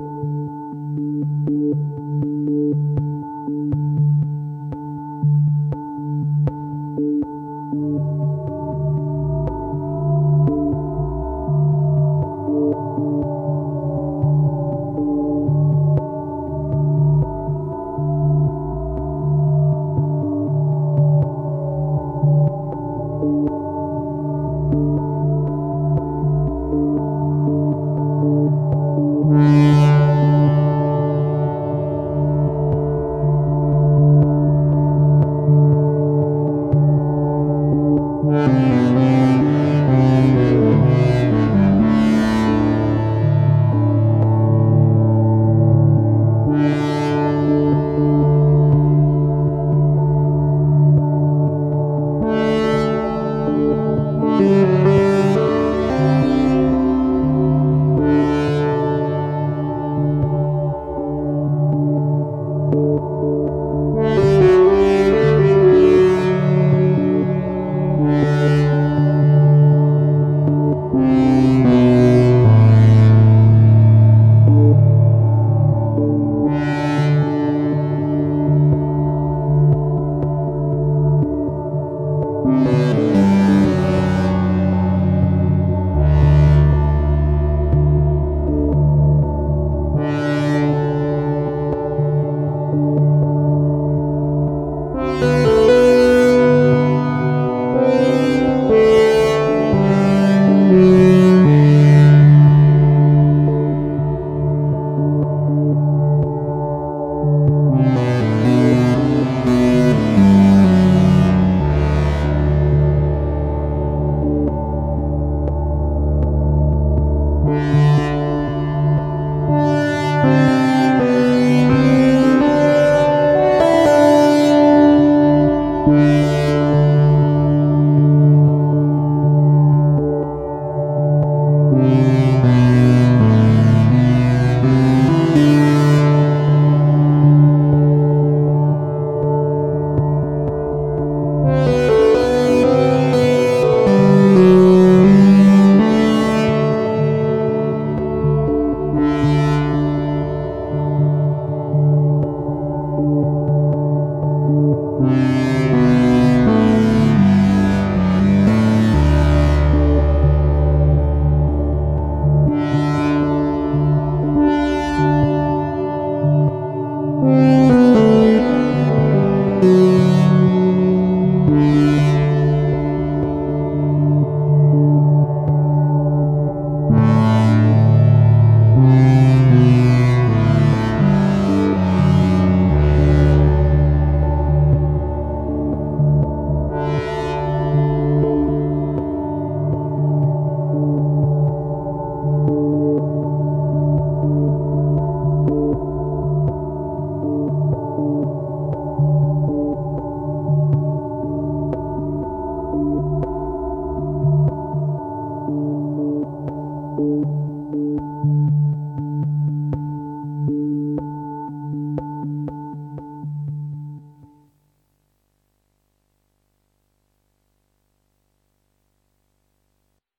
you.